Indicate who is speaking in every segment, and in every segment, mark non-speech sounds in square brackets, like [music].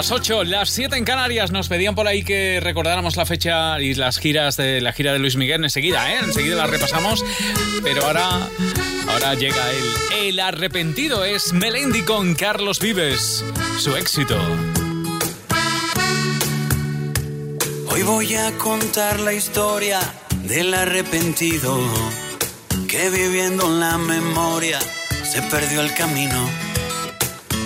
Speaker 1: Las 8, las 7 en Canarias. Nos pedían por ahí que recordáramos la fecha y las giras de la gira de Luis Miguel enseguida, ¿eh? Enseguida las repasamos. Pero ahora, ahora llega el, el arrepentido. Es Melendi con Carlos Vives. Su éxito.
Speaker 2: Hoy voy a contar la historia del arrepentido que viviendo en la memoria se perdió el camino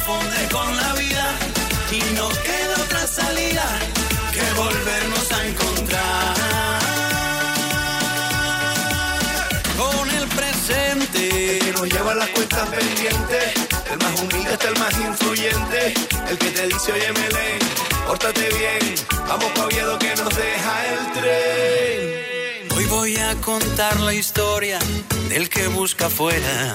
Speaker 2: confunde con la vida y no queda otra salida que volvernos a encontrar con el presente
Speaker 3: que nos lleva las cuentas pendientes. El más humilde está el más influyente. El que te dice, oye, Melén, pórtate bien. Vamos pa' Oviedo que nos deja el tren.
Speaker 2: Hoy voy a contar la historia del que busca afuera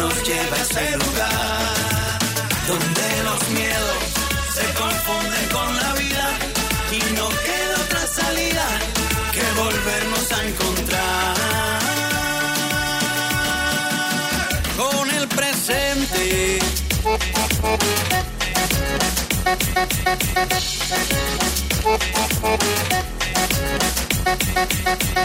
Speaker 2: nos lleva a ese lugar donde los miedos se confunden con la vida y no queda otra salida que volvernos a encontrar con el presente.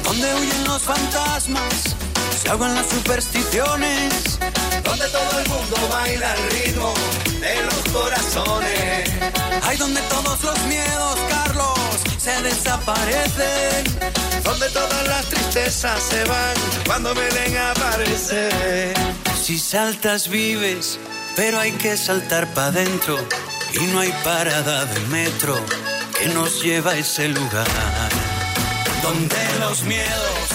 Speaker 2: Donde huyen los fantasmas se ahogan las supersticiones,
Speaker 3: donde todo el mundo baila al ritmo de los corazones.
Speaker 2: Hay donde todos los miedos, Carlos, se desaparecen,
Speaker 3: donde todas las tristezas se van cuando Belén aparece.
Speaker 2: Si saltas vives, pero hay que saltar para adentro y no hay parada de metro que nos lleva a ese lugar donde los miedos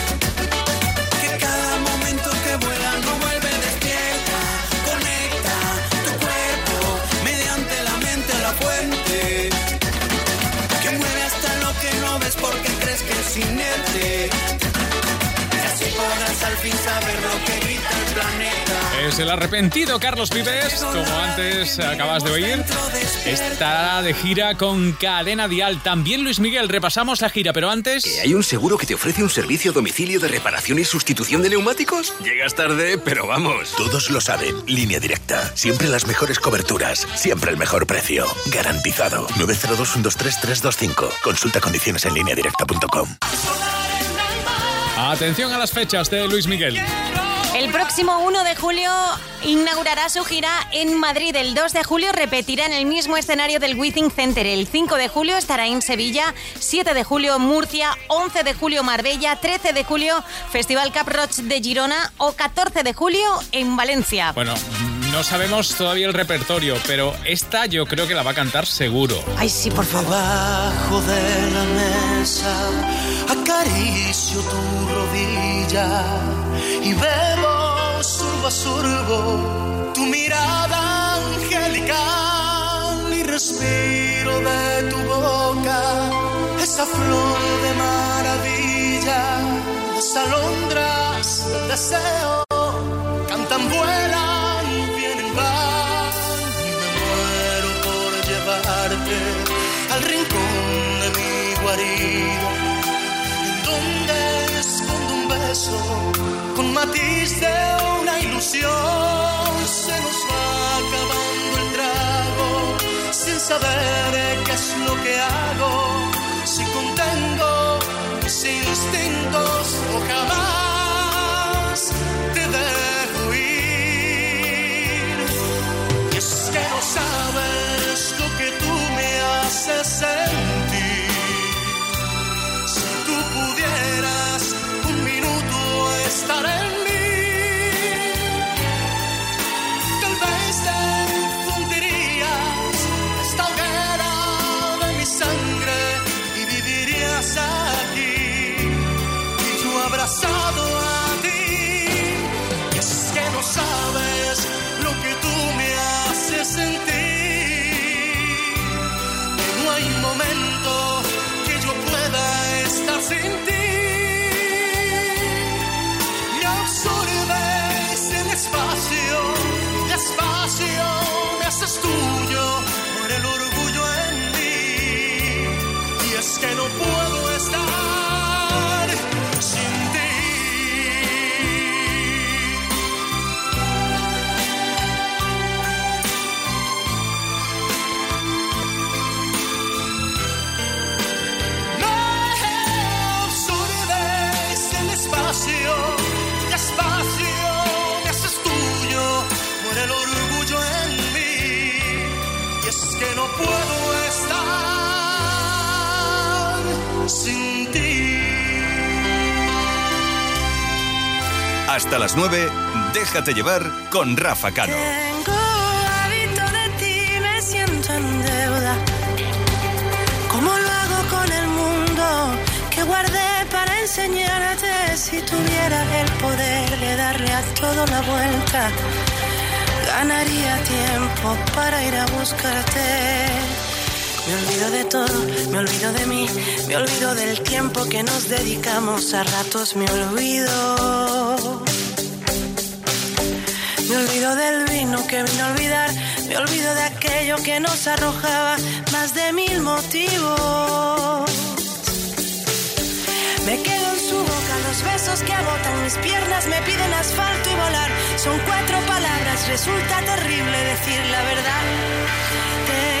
Speaker 2: Podrás al fin saber lo que grita el planeta.
Speaker 1: Es el arrepentido Carlos Vives, como antes acabas de oír. Estará de gira con Cadena Dial. También Luis Miguel, repasamos la gira, pero antes...
Speaker 4: ¿Hay un seguro que te ofrece un servicio a domicilio de reparación y sustitución de neumáticos? Llegas tarde, pero vamos.
Speaker 5: Todos lo saben. Línea directa. Siempre las mejores coberturas. Siempre el mejor precio. Garantizado. 902-123-325. Consulta condiciones en línea directa.com.
Speaker 1: Atención a las fechas de Luis Miguel.
Speaker 6: El próximo 1 de julio inaugurará su gira en Madrid. El 2 de julio repetirá en el mismo escenario del Withing Center. El 5 de julio estará en Sevilla, 7 de julio Murcia, 11 de julio Marbella, 13 de julio Festival Cap Roch de Girona o 14 de julio en Valencia.
Speaker 1: Bueno, no sabemos todavía el repertorio, pero esta yo creo que la va a cantar seguro.
Speaker 6: Ay, sí, por favor.
Speaker 2: Debajo de la mesa acaricio tu rodilla y bebo surbo a surbo tu mirada angelical y respiro de tu boca esa flor de maravilla, las alondras del deseo cantan, vuelan, y me muero por llevarte al rincón de mi guarida, donde escondo un beso con matiz de una ilusión.
Speaker 7: Se nos va acabando el trago sin saber qué es lo que hago, si contengo mis instintos o jamás te dejo que no sabes lo que tú me haces
Speaker 8: Hasta las 9, déjate llevar con Rafa Cano.
Speaker 9: Tengo hábito de ti, me siento en deuda. ¿Cómo lo hago con el mundo que guardé para enseñarte? Si tuviera el poder de darle a todo la vuelta, ganaría tiempo para ir a buscarte. Me olvido de todo, me olvido de mí, me olvido del tiempo que nos dedicamos, a ratos me olvido. Olvido del vino que vino a olvidar, me olvido de aquello que nos arrojaba más de mil motivos. Me quedo en su boca, los besos que agotan mis piernas me piden asfalto y volar. Son cuatro palabras, resulta terrible decir la verdad.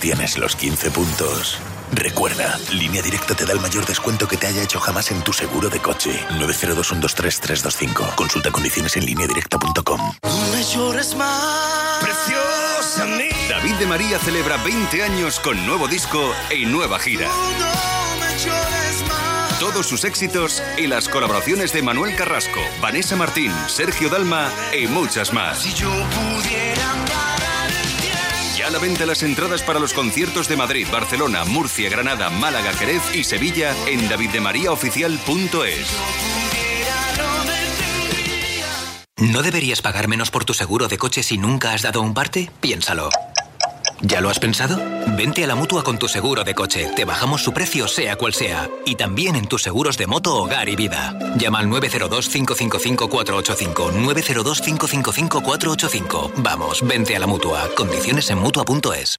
Speaker 5: Tienes los 15 puntos... Recuerda, Línea Directa te da el mayor descuento que te haya hecho jamás en tu seguro de coche. 902-123-325. Consulta condiciones en lineadirecta.com.
Speaker 8: Preciosa David de María celebra 20 años con nuevo disco y nueva gira. Todos sus éxitos y las colaboraciones de Manuel Carrasco, Vanessa Martín, Sergio Dalma y muchas más. Ya la venta las entradas para los conciertos de Madrid, Barcelona, Murcia, Granada, Málaga, Jerez y Sevilla en daviddemariaoficial.es.
Speaker 10: ¿No deberías pagar menos por tu seguro de coche si nunca has dado un parte? Piénsalo. ¿Ya lo has pensado? Vente a la mutua con tu seguro de coche. Te bajamos su precio, sea cual sea. Y también en tus seguros de moto, hogar y vida. Llama al 902-555-485. 902-555-485. Vamos, vente a la mutua. Condiciones en mutua.es.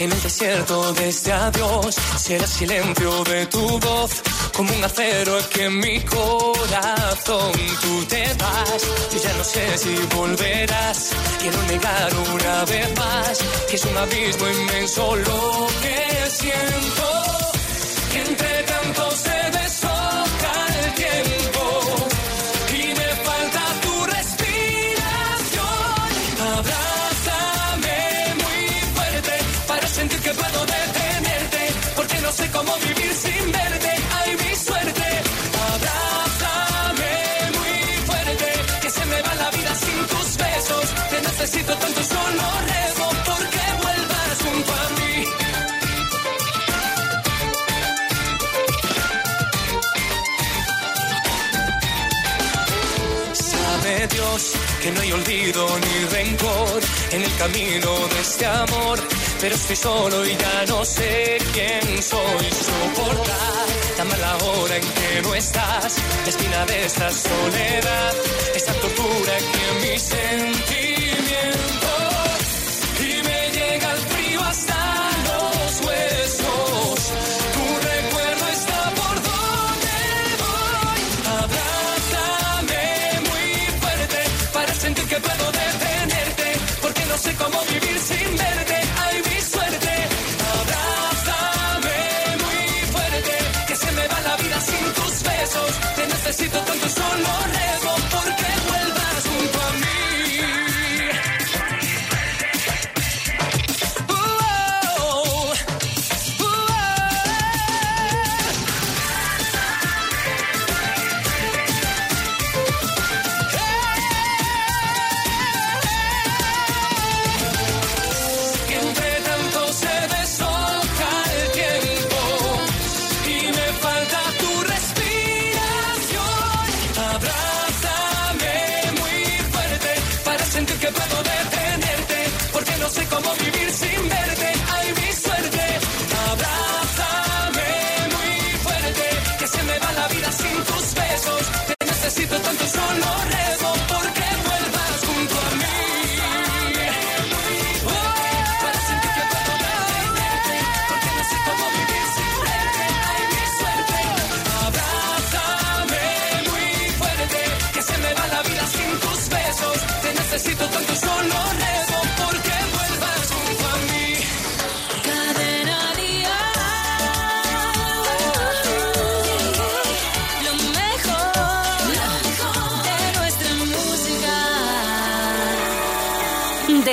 Speaker 11: En el desierto de este adiós. Será silencio de tu voz como un acero que en mi corazón tú te vas. Yo ya no sé si volverás. Quiero negar una vez más que es un abismo inmenso lo que siento. Que entre tanto que no hay olvido ni rencor en el camino de este amor. Pero estoy solo y ya no sé quién soy. Soportar la mala hora en que no estás, la espina de esta soledad, esta tortura que en sentimientos. Necesito tanto, solo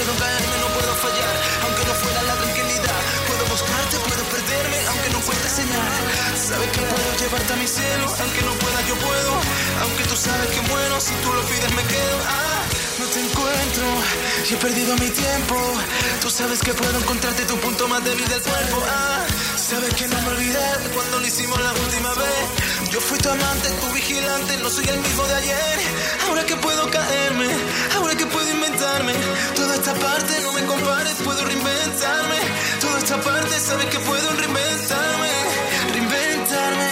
Speaker 12: puedo caerme, no puedo fallar. Aunque no fuera la tranquilidad. Puedo buscarte, puedo perderme, aunque no pueda señal. Sabes que puedo llevarte a mi cielo. Aunque no pueda, yo puedo. Aunque tú sabes que bueno, si tú lo pides, me quedo. Ah, no te encuentro y he perdido mi tiempo. Tú sabes que puedo encontrarte tu punto más débil del cuerpo. Ah, sabes que no me olvidé cuando lo hicimos la última vez. Yo fui tu amante, tu vigilante, no soy el mismo de ayer. Ahora que puedo caerme, esta parte no me compares, puedo reinventarme. Toda esta parte sabes que puedo reinventarme, reinventarme.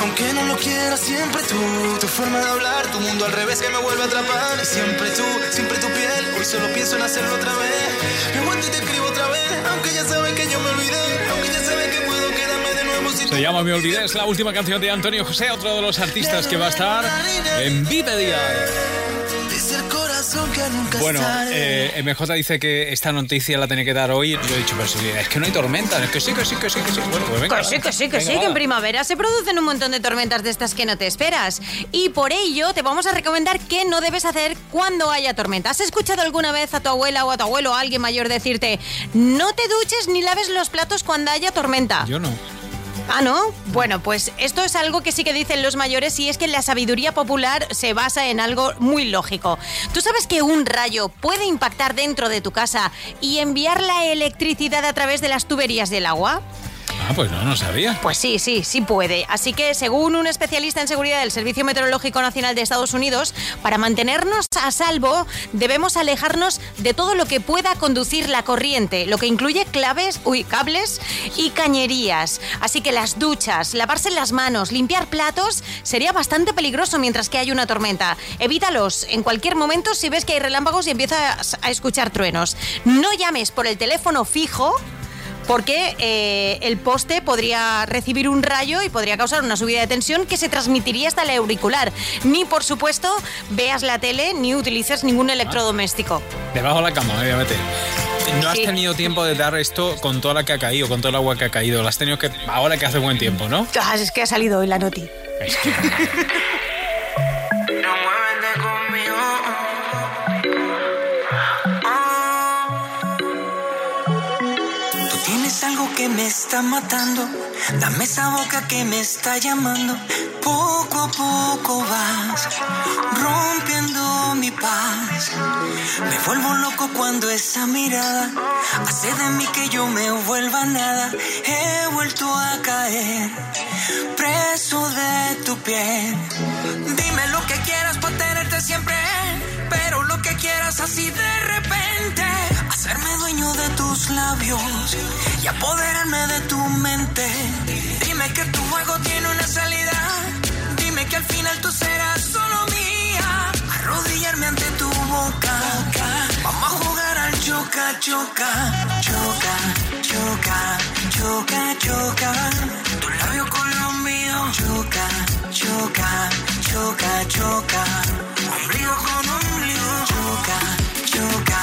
Speaker 12: Aunque no lo quiera, siempre tú, tu forma de hablar, tu mundo al revés que me vuelve a atrapar. Y siempre tú, siempre tu piel, hoy solo pienso en hacerlo otra vez. Me aguanto y te escribo otra vez, aunque ya sabes que yo me olvidé, aunque ya sabes que puedo quedarme de nuevo si
Speaker 1: Se llama Me Olvidé, es la última canción de Antonio José, otro de los artistas que va a estar en Vive Dial. Bueno, eh, MJ dice que esta noticia la tiene que dar hoy. Yo he dicho, pero si es que no hay tormenta. Es que sí, que sí, que sí, que sí. Bueno, pues venga.
Speaker 6: Que sí, que sí, que
Speaker 1: Venga,
Speaker 6: sí, que en primavera se producen un montón de tormentas de estas que no te esperas. Y por ello te vamos a recomendar qué no debes hacer cuando haya tormenta. ¿Has escuchado alguna vez a tu abuela o a tu abuelo o a alguien mayor decirte no te duches ni laves los platos cuando haya tormenta?
Speaker 1: Yo no.
Speaker 6: Ah, ¿no? Bueno, pues esto es algo que sí que dicen los mayores y es que la sabiduría popular se basa en algo muy lógico. ¿Tú sabes que un rayo puede impactar dentro de tu casa y enviar la electricidad a través de las tuberías del agua?
Speaker 1: Ah, pues no, no sabía.
Speaker 6: Pues sí, sí, sí puede. Así que, según un especialista en seguridad del Servicio Meteorológico Nacional de Estados Unidos, para mantenernos a salvo debemos alejarnos de todo lo que pueda conducir la corriente, lo que incluye claves, uy, cables y cañerías. Así que las duchas, lavarse las manos, limpiar platos sería bastante peligroso mientras que hay una tormenta. Evítalos en cualquier momento si ves que hay relámpagos y empiezas a escuchar truenos. No llames por el teléfono fijo porque eh, el poste podría recibir un rayo y podría causar una subida de tensión que se transmitiría hasta el auricular. Ni, por supuesto, veas la tele ni utilices ningún electrodoméstico.
Speaker 1: Debajo de la cama, a meter. No has
Speaker 6: Sí.
Speaker 1: tenido tiempo de dar esto con toda la que ha caído, con todo el agua que ha caído. Lo has tenido que. Ahora que hace buen tiempo, ¿no?
Speaker 6: Ah, es que ha salido hoy la noti.
Speaker 12: Tú tienes
Speaker 13: que me está matando. Dame esa boca que me está llamando. Poco a poco vas rompiendo mi paz. Me vuelvo loco cuando esa mirada hace de mí que yo me vuelva nada. He vuelto a caer preso de tu piel. Dime lo que quieras para tenerte siempre, pero lo que quieras así de repente. Hacerme dueño de tus labios y apoderarme de tu mente. Dime que tu juego tiene una salida. Dime que al final tú serás solo mía. Arrodillarme ante tu boca. Vamos a jugar al choca, choca, choca, choca, choca, choca. Tu labio con lo mío. Choca, choca, choca, choca. Ombligo con ombligo. Choca, choca,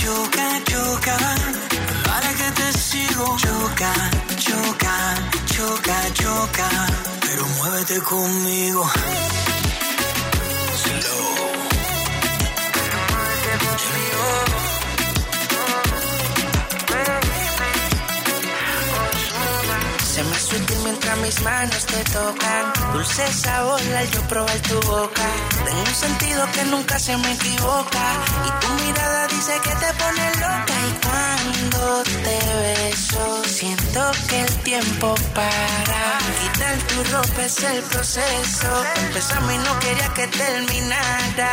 Speaker 13: choca, choca. Para que te sigo. Choca, choca, choca, choca. Pero muévete conmigo. Slow.
Speaker 14: Mientras mis manos te tocan. Dulce sabor al yo probar tu boca. Tengo un sentido que nunca se me equivoca. Y tu mirada dice que te pone loca. Y cuando te beso, siento que el tiempo para. Quitar tu ropa es el proceso. Empezamos y no quería que terminara.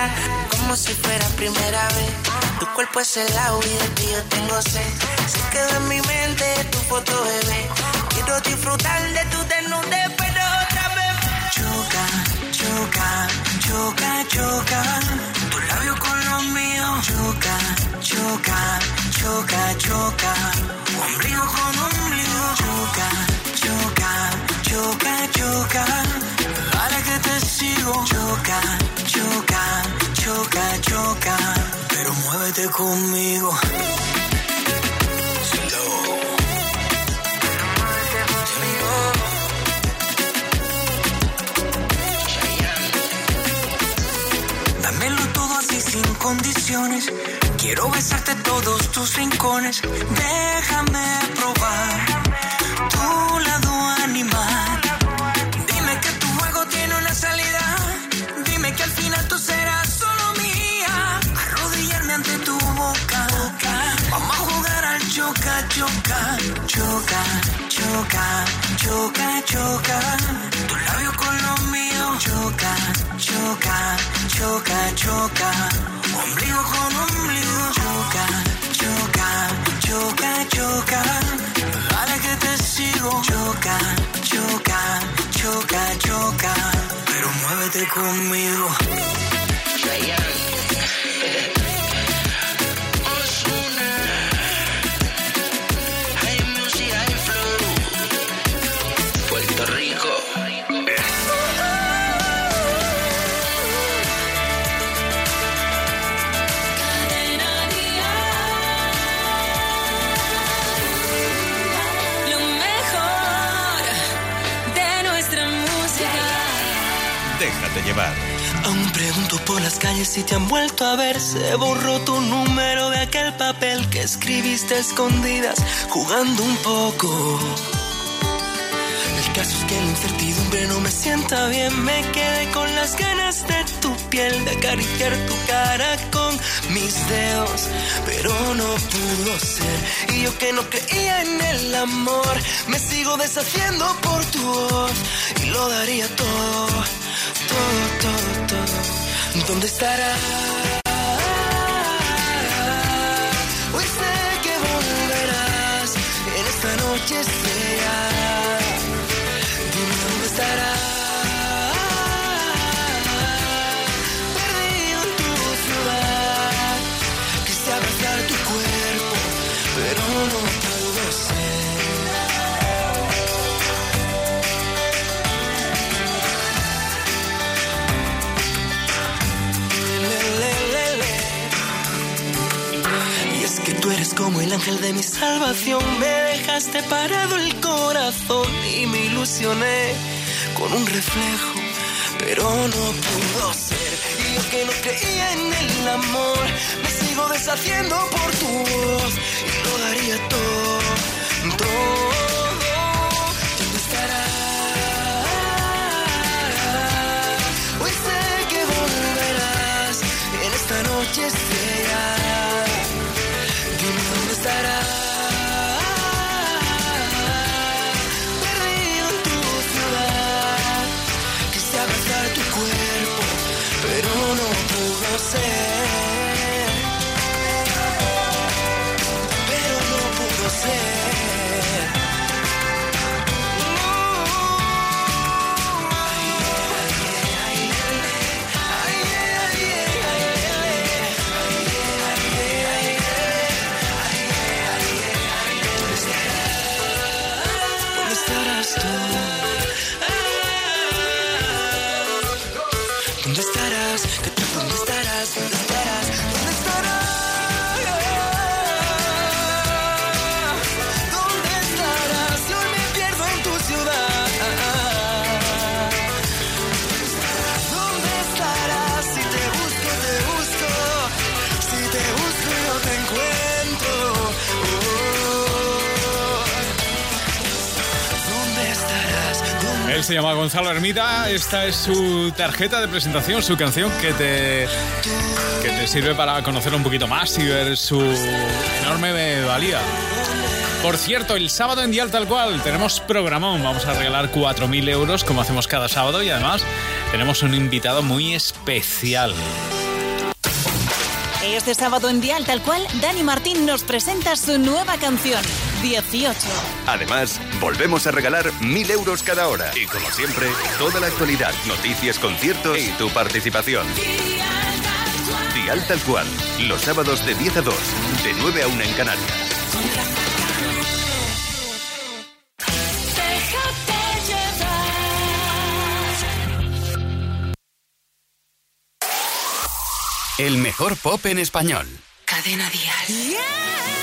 Speaker 14: Como si fuera primera vez. Tu cuerpo es el agua y de ti yo tengo sed. Se quedó en mi mente tu foto, bebé. Quiero disfrutar de tu desnudez, pero otra vez.
Speaker 13: Choca, choca, choca, choca. Tu labio con los míos. Choca, choca, choca, choca. Ombligo con ombligo. Choca, choca, choca, choca. Para que te sigo. Choca, choca, choca, choca. Pero muévete conmigo. Sin condiciones. Quiero besarte todos tus rincones. Déjame probar tu lado animal. Dime que tu juego tiene una salida. Dime que al final tú serás solo mía. Arrodillarme ante tu boca. Vamos a jugar al choca, choca, choca, choca, choca, choca. Tu labio con los míos. Choca, choca, choca, choca. Ombligo con ombligo. Choca, choca, choca, choca. Para que te sigo. Choca, choca, choca, choca. Pero muévete conmigo.
Speaker 15: Llevar.
Speaker 13: Aún pregunto por las calles si te han vuelto a ver. Se borró tu número de aquel papel que escribiste a escondidas, jugando un poco. El caso es que la incertidumbre no me sienta bien. Me quedé con las ganas de tu piel, de acariciar tu cara con mis dedos. Pero no pudo ser. Y yo que no creía en el amor, me sigo deshaciendo por tu voz. Y lo daría todo, todo, todo, todo. ¿Dónde estará? Hoy sé que volverás en esta noche sea. Como el ángel de mi salvación me dejaste parado el corazón y me ilusioné con un reflejo, pero no pudo ser. Y yo que no creía en el amor, me sigo deshaciendo por tu voz y lo daría todo, todo.
Speaker 12: ¿Dónde estarás? Hoy sé que volverás en esta noche. Dime dónde
Speaker 1: Gonzalo Ermita. Esta es su tarjeta de presentación, su canción que te, que te sirve para conocer un poquito más y ver su enorme valía. Por cierto, el sábado en Dial Tal Cual tenemos programón. Vamos a regalar 4.000 euros como hacemos cada sábado y además tenemos un invitado muy especial.
Speaker 16: Este sábado en Dial Tal Cual, Dani Martín nos presenta su nueva canción, 18.
Speaker 8: Además, volvemos a regalar mil euros cada hora. Y como siempre, toda la actualidad, noticias, conciertos y tu participación. Dial tal cual. Los sábados de 10 a 2, de 9 a 1 en Canarias. El mejor pop en español.
Speaker 12: Cadena Dial.
Speaker 17: Una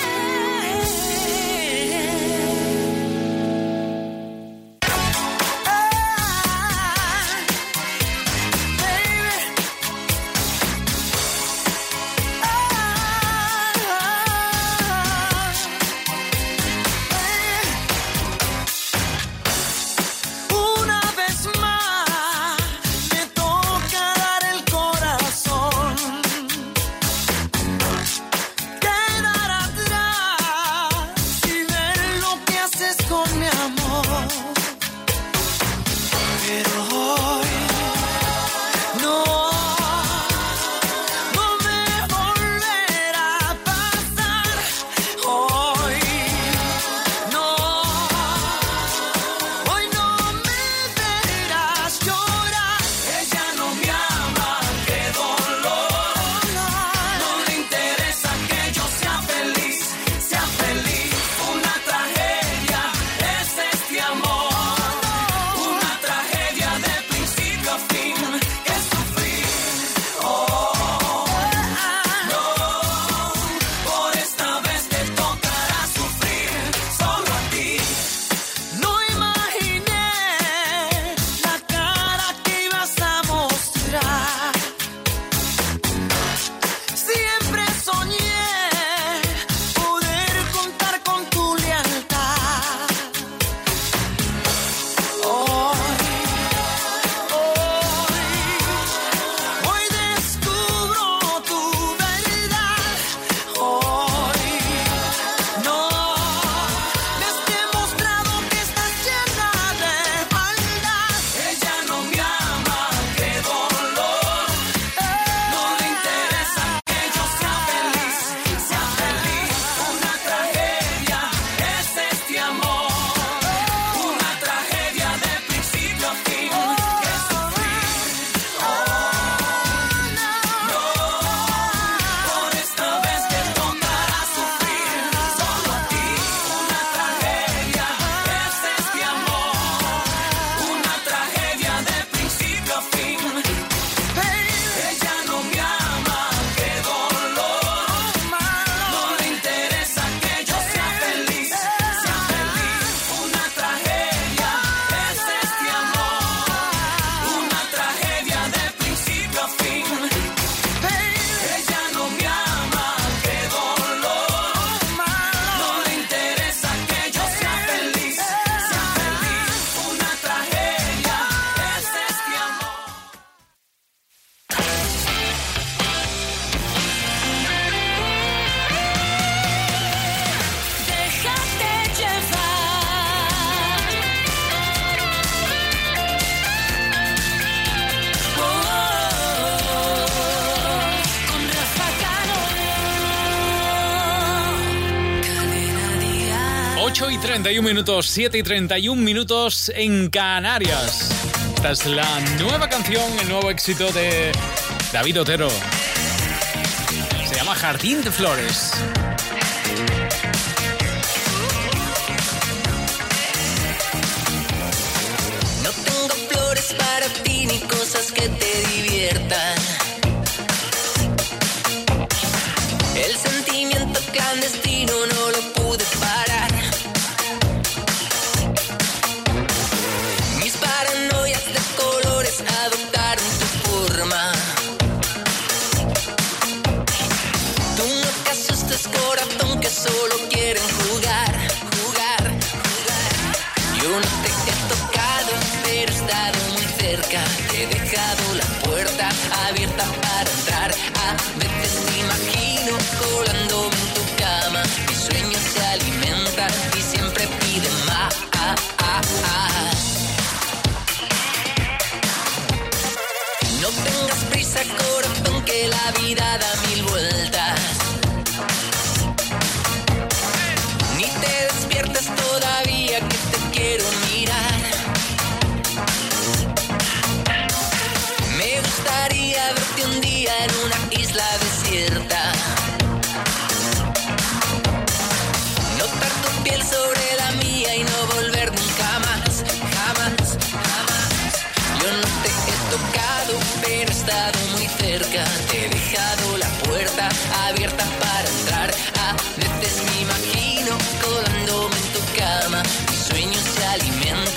Speaker 1: minutos, 7 y 31 minutos en Canarias. Esta es la nueva canción, el nuevo éxito de David Otero. Se llama Jardín de Flores.
Speaker 18: No tengo flores para ti ni cosas que te diviertan.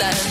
Speaker 10: that.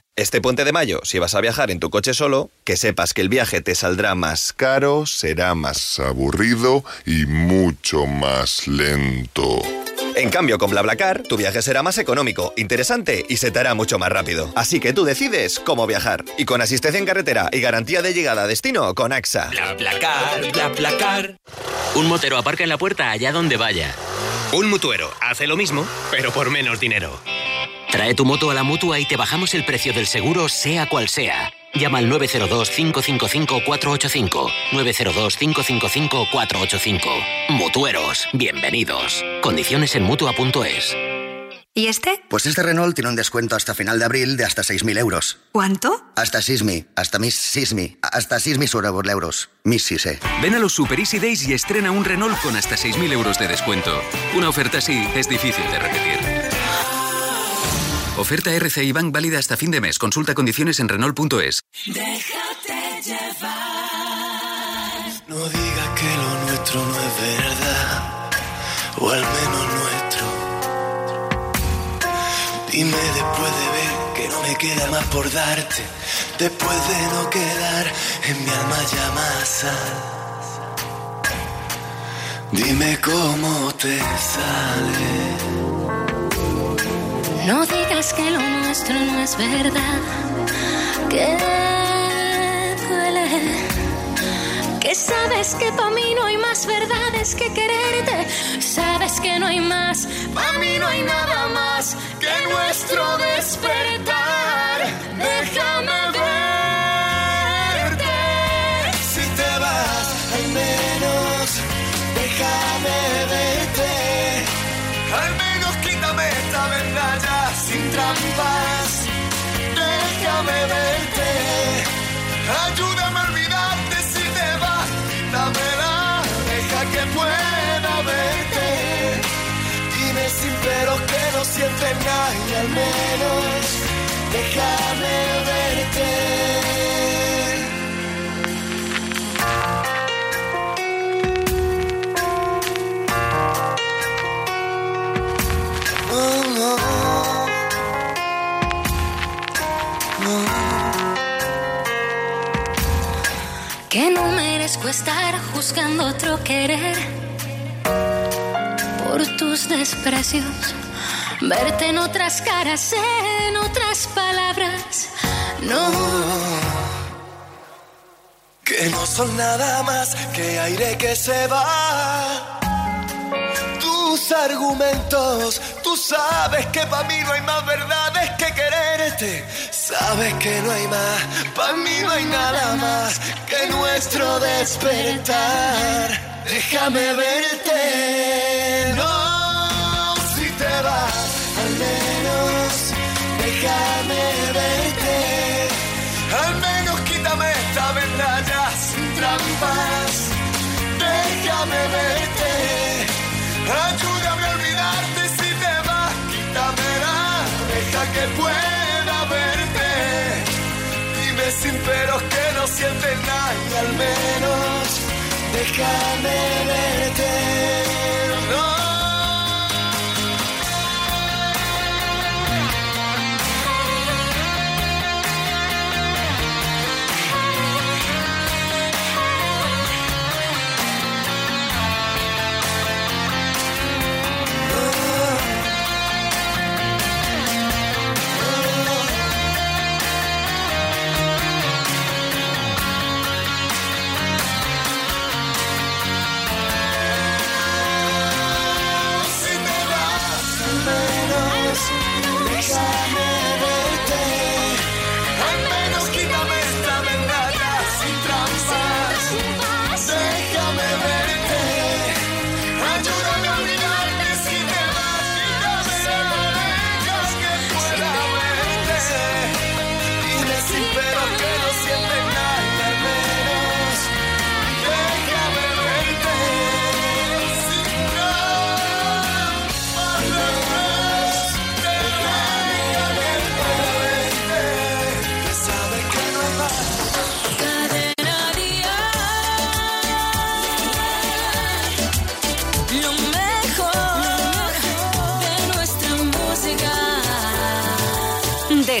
Speaker 19: Este puente de mayo, si vas a viajar en tu coche solo, que sepas que el viaje te saldrá más caro, será más aburrido y mucho más lento. En cambio, con BlaBlaCar, tu viaje será más económico, interesante y se te hará mucho más rápido. Así que tú decides cómo viajar. Y con asistencia en carretera y garantía de llegada a destino con AXA.
Speaker 10: BlaBlaCar, BlaBlaCar. Un motero aparca en la puerta allá donde vaya.
Speaker 20: Un mutuero hace lo mismo, pero por menos dinero.
Speaker 10: Trae tu moto a la mutua y te bajamos el precio del seguro, sea cual sea. Llama al 902-555-485. 902-555-485. Mutueros, bienvenidos. Condiciones en mutua.es.
Speaker 21: ¿Y este?
Speaker 22: Pues este Renault tiene un descuento hasta final de abril de hasta 6.000 euros.
Speaker 21: ¿Cuánto?
Speaker 22: Hasta Sismi, hasta Miss Sismi, hasta 6.000 euros. Miss Sise.
Speaker 23: Ven a los Super Easy Days y estrena un Renault con hasta 6.000 euros de descuento. Una oferta así es difícil de repetir. Oferta RCI Bank válida hasta fin de mes. Consulta condiciones en Renault.es.
Speaker 12: Déjate llevar. No digas que lo nuestro no es verdad, o al menos nuestro. Dime después de ver que no me queda más por darte, después de no quedar en mi alma ya más sal. Dime cómo te sale.
Speaker 24: No digas que lo nuestro no es verdad, que duele. Que sabes que para mí no hay más verdades que quererte. Sabes que no hay más, para mí no hay nada más que nuestro despertar. Déjame
Speaker 12: trampas. Déjame verte. Ayúdame a olvidarte si te vas. Dámela, deja que pueda verte. Dime sin pero que no sientes nada y al menos déjame verte.
Speaker 24: Juzgando otro querer por tus desprecios. Verte en otras caras, en otras palabras. No.
Speaker 12: Que no son nada más que aire que se va. Tus argumentos, tú sabes que para mí no hay más verdades que quererte. Sabes que no hay más, para mí no hay nada más que nuestro despertar. Déjame verte, no, si te vas, al menos déjame verte. Al menos quítame esta vendalla sin trampas. Déjame verte. Ayúdame a olvidarte si te vas. Quítamela. Deja que pueda sin peros que no sientes nada y al menos déjame verte.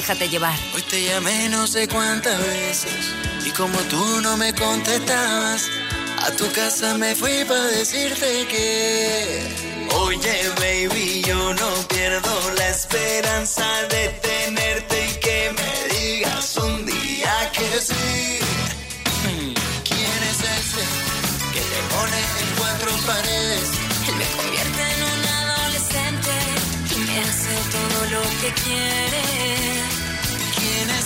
Speaker 16: Déjate llevar.
Speaker 2: Hoy te llamé no sé cuántas veces y como tú no me contestabas, a tu casa me fui para decirte que, oye baby, yo no pierdo la esperanza de tenerte y que me digas un día que sí. ¿Quién es ese que te pone en cuatro paredes?
Speaker 24: Él me convierte en un adolescente y me hace todo lo que quiere.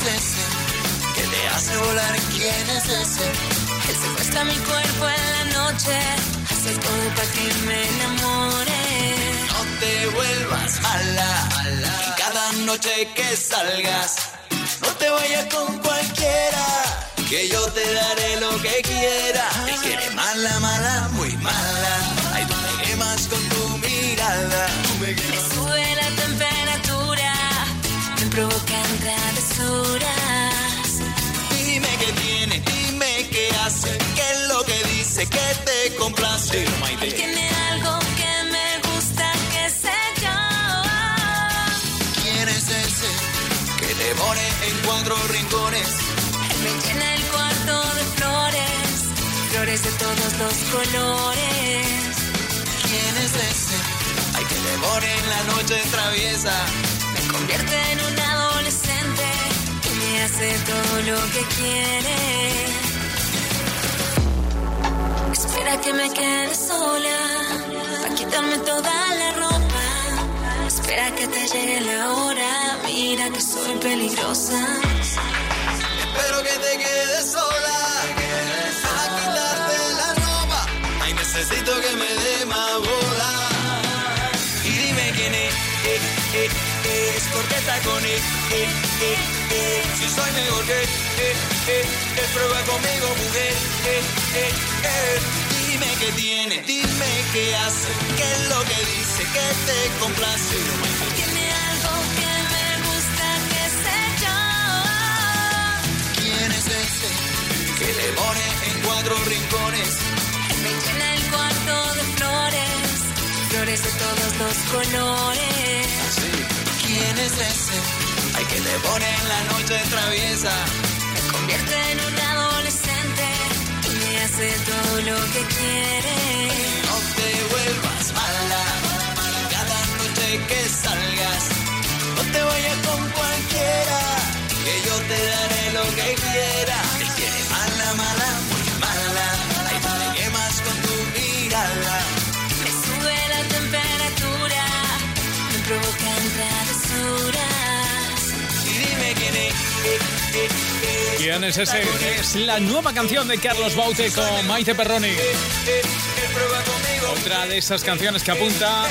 Speaker 2: ¿Quién es ese que te hace volar? ¿Quién es ese?
Speaker 24: Él secuestra mi cuerpo en la noche, hace todo para que me enamore.
Speaker 2: No te vuelvas mala, y cada noche que salgas, no te vayas con cualquiera, que yo te daré lo que quiera. Es que eres mala, mala, muy mala. Ay, tú me quemas con tu mirada. Me
Speaker 24: Me sube la temperatura, me provocan
Speaker 2: Dime qué tiene, dime qué hace, qué es lo que dice te complace.
Speaker 25: Tiene algo que me gusta, que sé yo.
Speaker 2: ¿Quién es ese que devore en cuatro rincones?
Speaker 25: Me llena el cuarto de flores, flores de todos los colores.
Speaker 2: ¿Quién es ese? Hay que devore en la noche traviesa.
Speaker 25: Me convierte en un adolescente y me hace todo lo que quiere. Espera que me quede sola, para quitarme toda la ropa. Espera que te llegue la hora, mira que soy peligrosa.
Speaker 2: Espero que te quedes sola. A quitarte la ropa. Ay, necesito que me dé más bola. Y dime quién es. eh, eh, eh, es con él. eh, eh, eh. Si soy mejor que eh, eh, prueba conmigo, mujer. eh, eh, eh. Dime qué tiene, dime qué hace, qué es lo que dice, que te complace.
Speaker 25: Tiene algo que me gusta, que sé yo.
Speaker 2: ¿Quién es ese que le pone en cuatro rincones?
Speaker 25: Me llena el cuarto de flores, flores de todos los colores.
Speaker 2: ¿Quién es ese? Hay que le pone en la noche traviesa.
Speaker 25: Me convierte en un adolescente y me hace todo lo que quiere.
Speaker 2: No te vuelvas mala. Cada noche que salgas, no te vayas con cualquiera. Que yo te daré lo que quiera. Te quiere mala, mala, muy mala. Ay, tú me quemas con tu mirada.
Speaker 25: Me sube la temperatura, me provocan travesuras.
Speaker 2: ¿Quién es
Speaker 1: ese? Es la nueva canción de Carlos Baute con Maite Perroni. Otra de esas canciones que apunta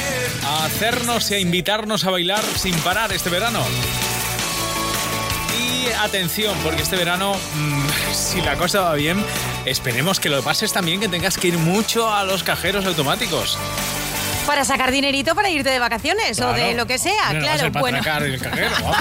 Speaker 1: a hacernos y a invitarnos a bailar sin parar este verano. Y atención, porque este verano, mm, [laughs] si la cosa va bien, esperemos que lo pases también, que tengas que ir mucho a los cajeros automáticos.
Speaker 6: Para sacar dinerito para irte de vacaciones o de
Speaker 1: Claro.
Speaker 6: lo que sea,
Speaker 1: No,
Speaker 6: claro. Bueno.
Speaker 1: el cajero, [laughs] vamos.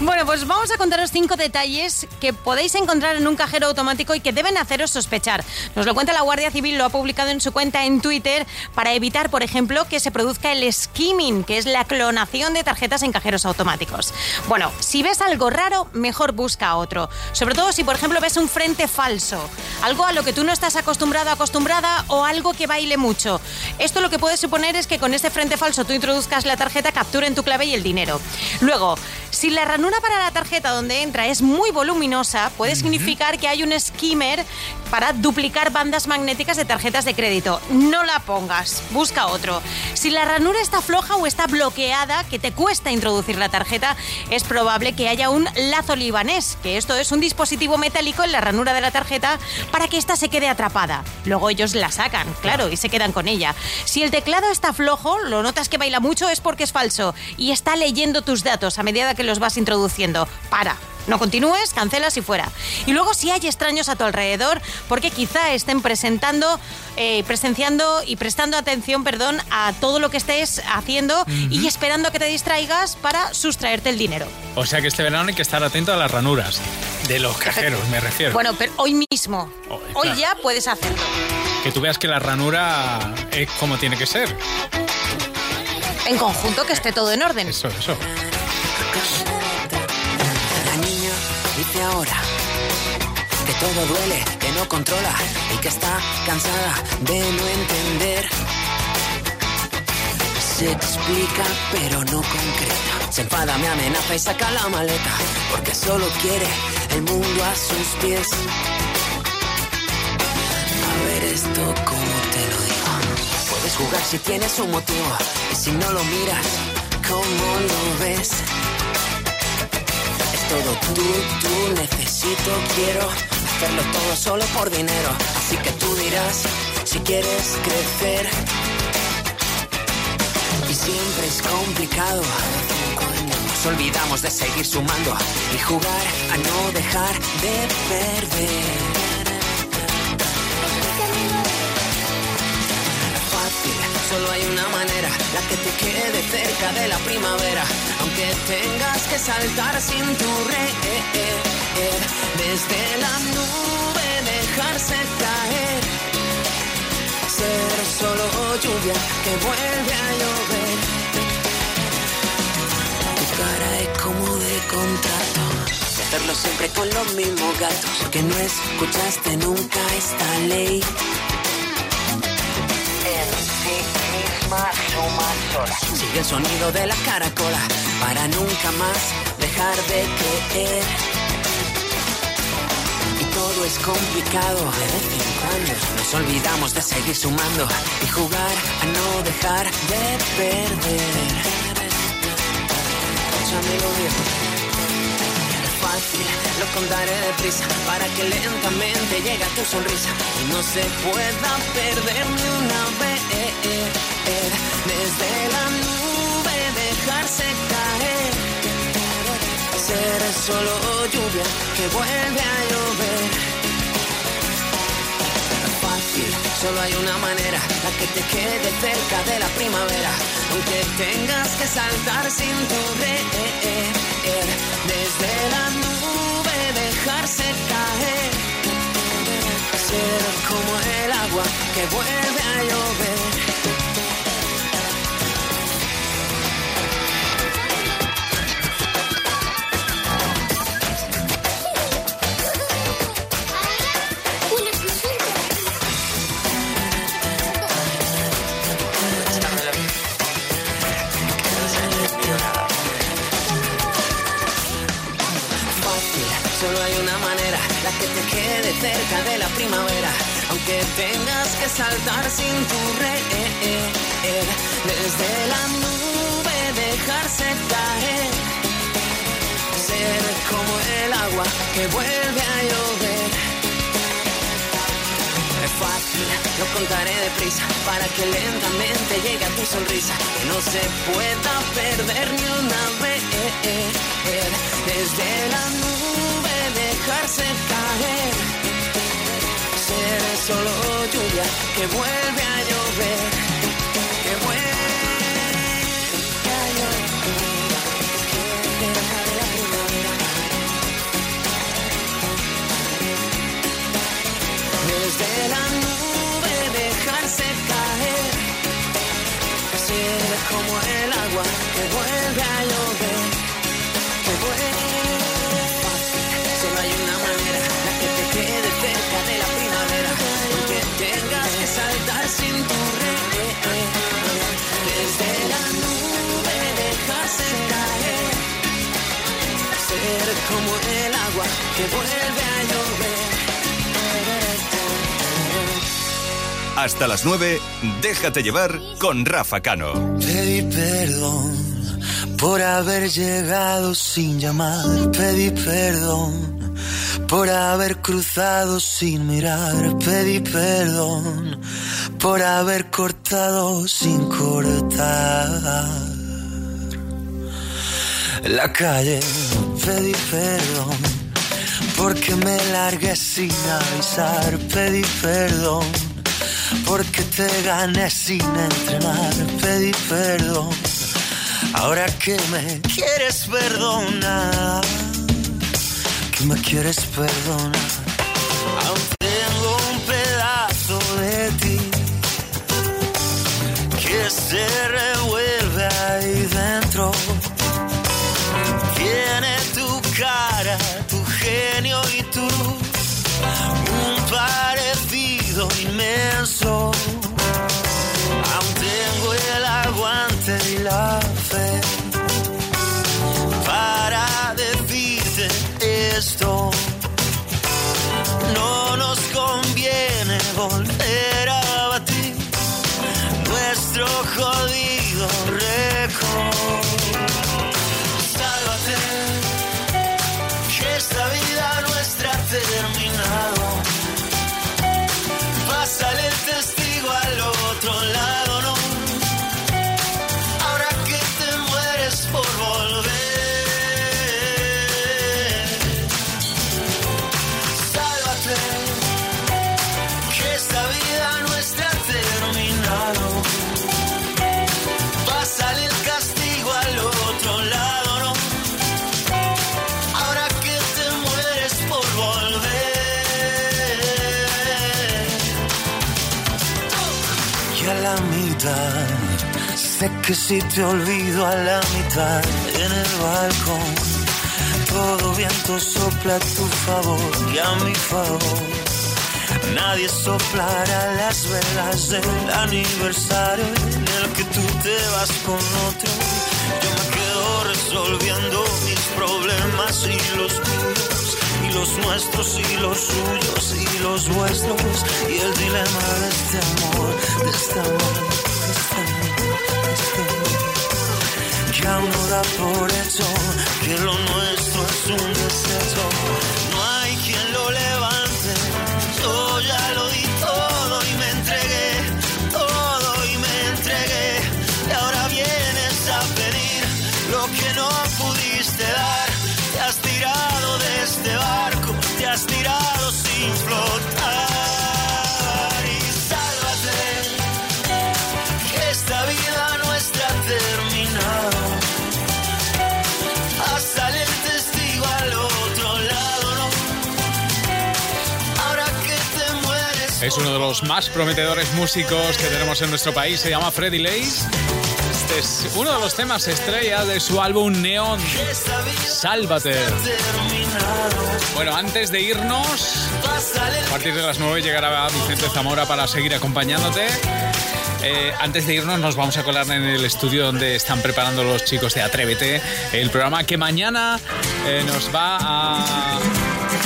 Speaker 6: Bueno, pues vamos a contaros cinco detalles que podéis encontrar en un cajero automático y que deben haceros sospechar. Nos lo cuenta la Guardia Civil, lo ha publicado en su cuenta en Twitter para evitar, por ejemplo, que se produzca el skimming, que es la clonación de tarjetas en cajeros automáticos. Bueno, si ves algo raro, mejor busca otro. Sobre todo si, por ejemplo, ves un frente falso, algo a lo que tú no estás acostumbrado acostumbrada o algo que baile mucho. Esto lo que puede suponer es que con este frente falso tú introduzcas la tarjeta, capturen tu clave y el dinero. Luego, si la ranura para la tarjeta donde entra es muy voluminosa, puede significar que hay un skimmer para duplicar bandas magnéticas de tarjetas de crédito. No la pongas, busca otro. Si la ranura está floja o está bloqueada, que te cuesta introducir la tarjeta, es probable que haya un lazo libanés, que esto es un dispositivo metálico en la ranura de la tarjeta para que ésta se quede atrapada. Luego ellos la sacan, claro, y se quedan con ella. Si el teclado está flojo, lo notas que baila mucho, es porque es falso y está leyendo tus datos a medida que los vas introduciendo. Para. No continúes, cancelas y fuera. Y luego si hay extraños a tu alrededor, porque quizá estén presentando, eh, presenciando y prestando atención, perdón, a todo lo que estés haciendo y esperando a que te distraigas para sustraerte el dinero.
Speaker 1: O sea que este verano hay que estar atento a las ranuras. De los cajeros, me refiero.
Speaker 6: Bueno, pero hoy mismo, hoy
Speaker 1: claro.
Speaker 6: ya puedes hacerlo.
Speaker 1: Que tú veas que la ranura es como tiene que ser.
Speaker 6: En conjunto, que esté todo en orden.
Speaker 1: Eso, eso.
Speaker 18: La niña dice ahora que todo duele, que no controla y que está cansada de no entender. Se explica pero no concreta. Se enfada, me amenaza y saca la maleta porque solo quiere el mundo a sus pies. Esto como te lo digo. Puedes jugar si tienes un motivo y si no lo miras, ¿cómo lo ves? Es todo tú, tú, necesito, quiero hacerlo todo solo por dinero. Así que tú dirás si quieres crecer. Y siempre es complicado. Nos olvidamos de seguir sumando y jugar a no dejar de perder. Solo hay una manera, la que te quede cerca de la primavera, aunque tengas que saltar sin tu red, desde la nube dejarse caer. solo lluvia que vuelve a llover. Tu cara es como de contrato. De hacerlo siempre con los mismos gatos. Porque no escuchaste nunca esta ley. Sigue el sonido de la caracola. Para nunca más dejar de creer. Y todo es complicado de vez en cuando. Nos olvidamos de seguir sumando y jugar a no dejar de perder. Fácil, lo contaré deprisa para que lentamente llegue tu sonrisa y no se pueda perder ni una vez. Solo lluvia que vuelve a llover. Fácil, solo hay una manera, la que te quede cerca de la primavera. Aunque tengas que saltar sin red, desde la nube dejarse caer. Ser como el agua que vuelve a llover. Que te quede cerca de la primavera, aunque tengas que saltar sin tu red, desde la nube dejarse caer, ser como el agua que vuelve a llover. Es fácil, lo contaré deprisa para que lentamente llegue a tu sonrisa, que no se pueda perder ni una vez. Desde la nube dejarse caer, ser solo lluvia que vuelve a llover, que vuelve a llover. Desde la nube dejarse caer, ser como el agua que vuelve a llover.
Speaker 8: Hasta las 9, déjate llevar con Rafa Cano.
Speaker 17: Pedí perdón por haber llegado sin llamar. Pedí perdón por haber cruzado sin mirar. Pedí perdón por haber cortado sin cortar. La calle pedí perdón porque me largué sin avisar. Pedí perdón porque te gané sin entrenar. Pedí perdón. Ahora que me quieres perdonar, que me quieres perdonar. Aún tengo un pedazo de ti que se revuelve ahí dentro. Tiene tu cara, y tú un parecido inmenso. Aún tengo el aguante y la fe para decirte esto. No nos conviene volver a batir nuestro jodido Sé que si te olvido a la mitad en el balcón, todo viento sopla a tu favor y a mi favor. Nadie soplará las velas del aniversario en el que tú te vas con otro. Yo me quedo resolviendo mis problemas y los tuyos, y los nuestros y los suyos y los vuestros, y el dilema de este amor, de este amor, Da por hecho que lo nuestro es un desecho.
Speaker 1: Es uno de los más prometedores músicos que tenemos en nuestro país. Se llama Freddy Lace. Este es uno de los temas estrella de su álbum Neon. Sálvate. Bueno, antes de irnos, a partir de las 9 llegará Vicente Zamora para seguir acompañándote. Eh, antes de irnos nos vamos a colar en el estudio donde están preparando los chicos de Atrévete, el programa que mañana eh, nos va a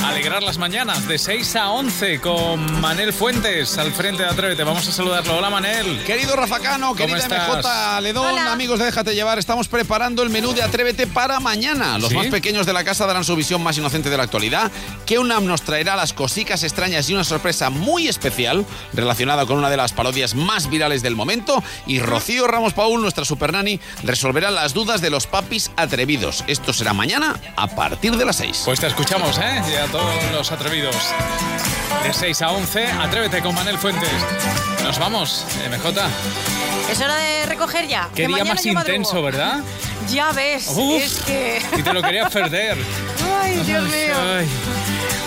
Speaker 1: alegrar las mañanas de 6 a 11 con Manel Fuentes al frente de Atrévete. Vamos a saludarlo. Hola Manel.
Speaker 26: Querido Rafa Cano,
Speaker 1: ¿Cómo
Speaker 26: querida
Speaker 1: estás?
Speaker 26: MJ Ledón, amigos de Déjate Llevar, estamos preparando el menú de Atrévete para mañana. Los
Speaker 1: ¿Sí?
Speaker 26: más pequeños de la casa darán su visión más inocente de la actualidad. Que UNAM nos traerá las cosicas extrañas y una sorpresa muy especial relacionada con una de las parodias más virales del momento. Y Rocío Ramos Paul, nuestra supernani, resolverá las dudas de los papis atrevidos. Esto será mañana a partir de las 6.
Speaker 1: Pues te escuchamos, ¿eh? Y a todos los atrevidos. De 6 a 11, Atrévete con Manel Fuentes. Nos vamos, MJ.
Speaker 6: Es hora de recoger ya.
Speaker 1: Qué
Speaker 6: que
Speaker 1: día
Speaker 6: mañana
Speaker 1: más intenso, ¿verdad?
Speaker 6: Ya ves,
Speaker 1: Uf.
Speaker 6: es que...
Speaker 1: Y te lo querías perder. [laughs]
Speaker 6: Ay, Dios mío.
Speaker 1: Ay.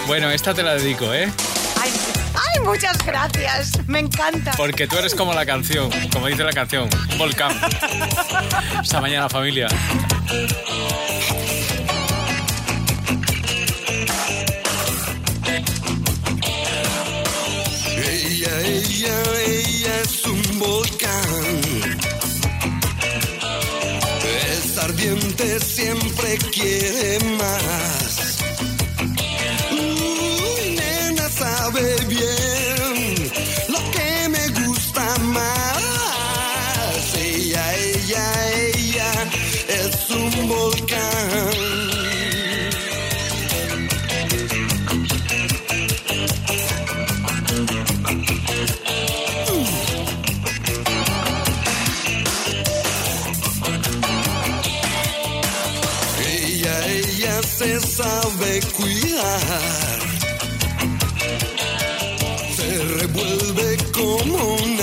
Speaker 1: Bueno, esta te la dedico, ¿eh?
Speaker 6: Ay, ay, muchas gracias. Me encanta.
Speaker 1: Porque tú eres como la canción, como dice la canción, volcán. [laughs] Hasta mañana, familia.
Speaker 17: Ella, ella, es un volcán. Es ardiente, siempre quiere más. Nena sabe bien lo que me gusta más. Ella, ella, ella es un volcán. Sabe cuidar. Se revuelve como un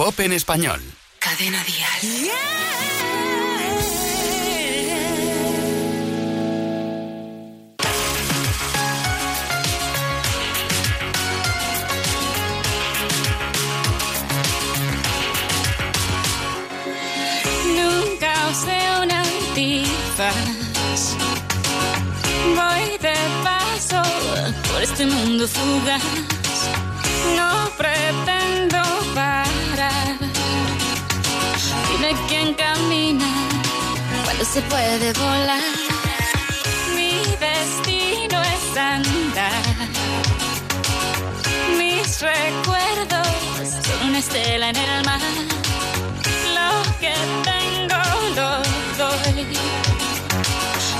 Speaker 27: pop en español.
Speaker 16: Cadena Dial.
Speaker 28: Nunca usé un antifaz. Voy de paso por este mundo fugaz. Se puede volar. Mi destino es andar. Mis recuerdos son una estela en el mar. Lo que tengo lo doy.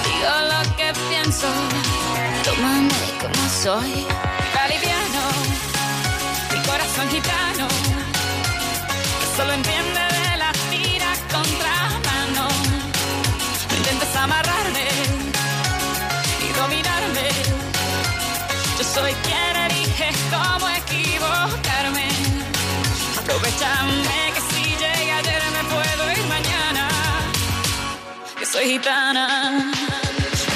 Speaker 28: Digo lo que pienso, tómame como soy. Va liviano, mi corazón gitano, solo entiende soy quien elige cómo equivocarme. Aprovechame que si llega ayer me puedo ir mañana. Que soy gitana.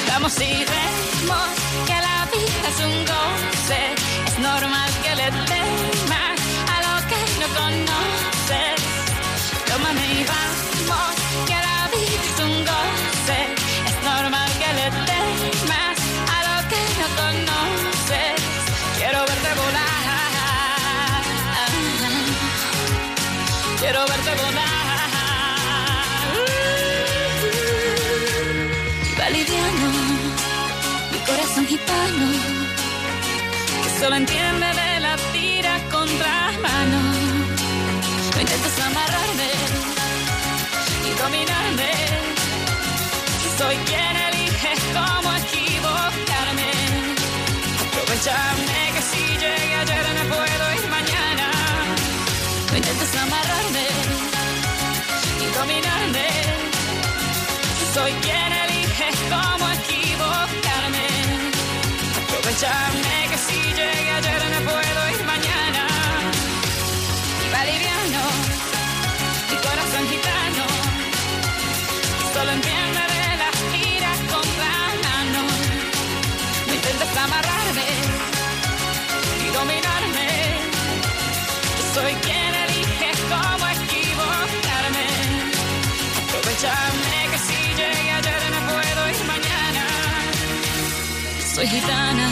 Speaker 28: Vamos y vemos que la vida es un goce. Gitano, que solo entiende de la tira contra mano. No intentes amarrarme Soy gitana.